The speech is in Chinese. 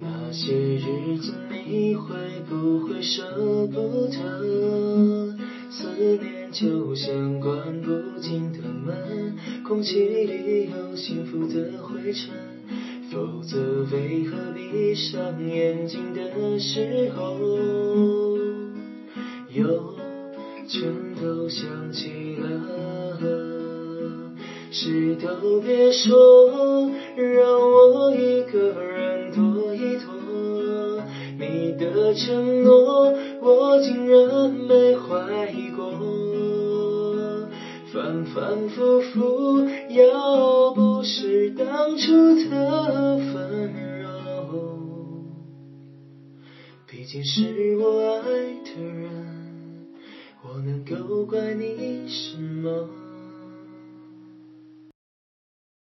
那些日子你会不会舍不得？思念就像关不紧的门，空气里有幸福的灰尘，否则为何闭上眼睛的时候，又全都想起了？谁都别说，让的承诺，我竟然没怀疑过。反反复复，要不是当初的温柔，毕竟是我爱的人，我能够怪你什么？